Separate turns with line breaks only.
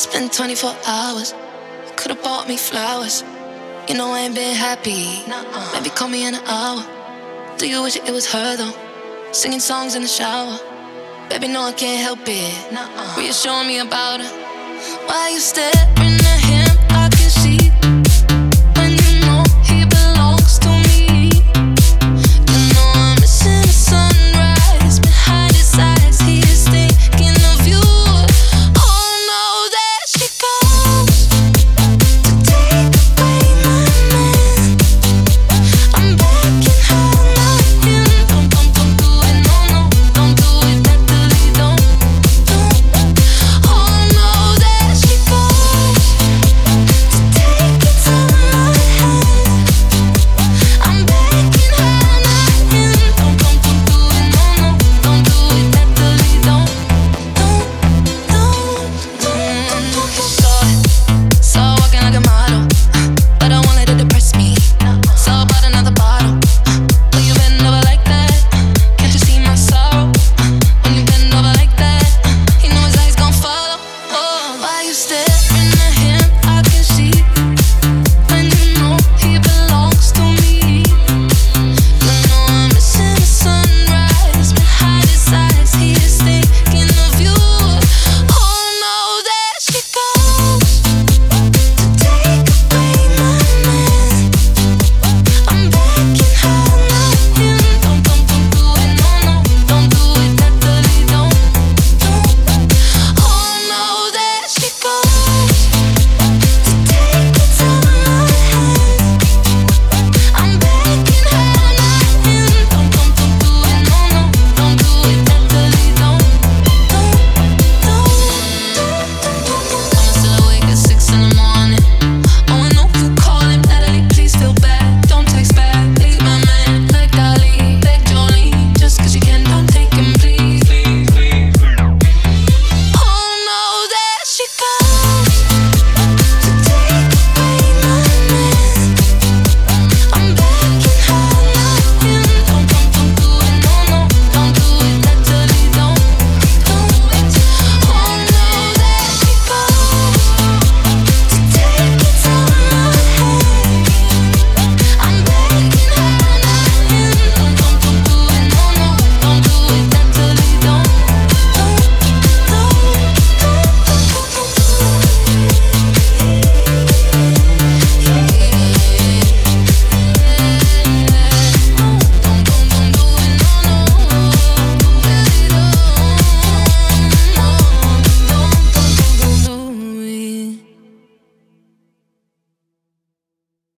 Spent 24 hours. Could've bought me flowers. You know I ain't been happy. Maybe call me in an hour. Do you wish it was her though? Singing songs in the shower. Baby, no, I can't help it. Why you showing me about her. Why you staring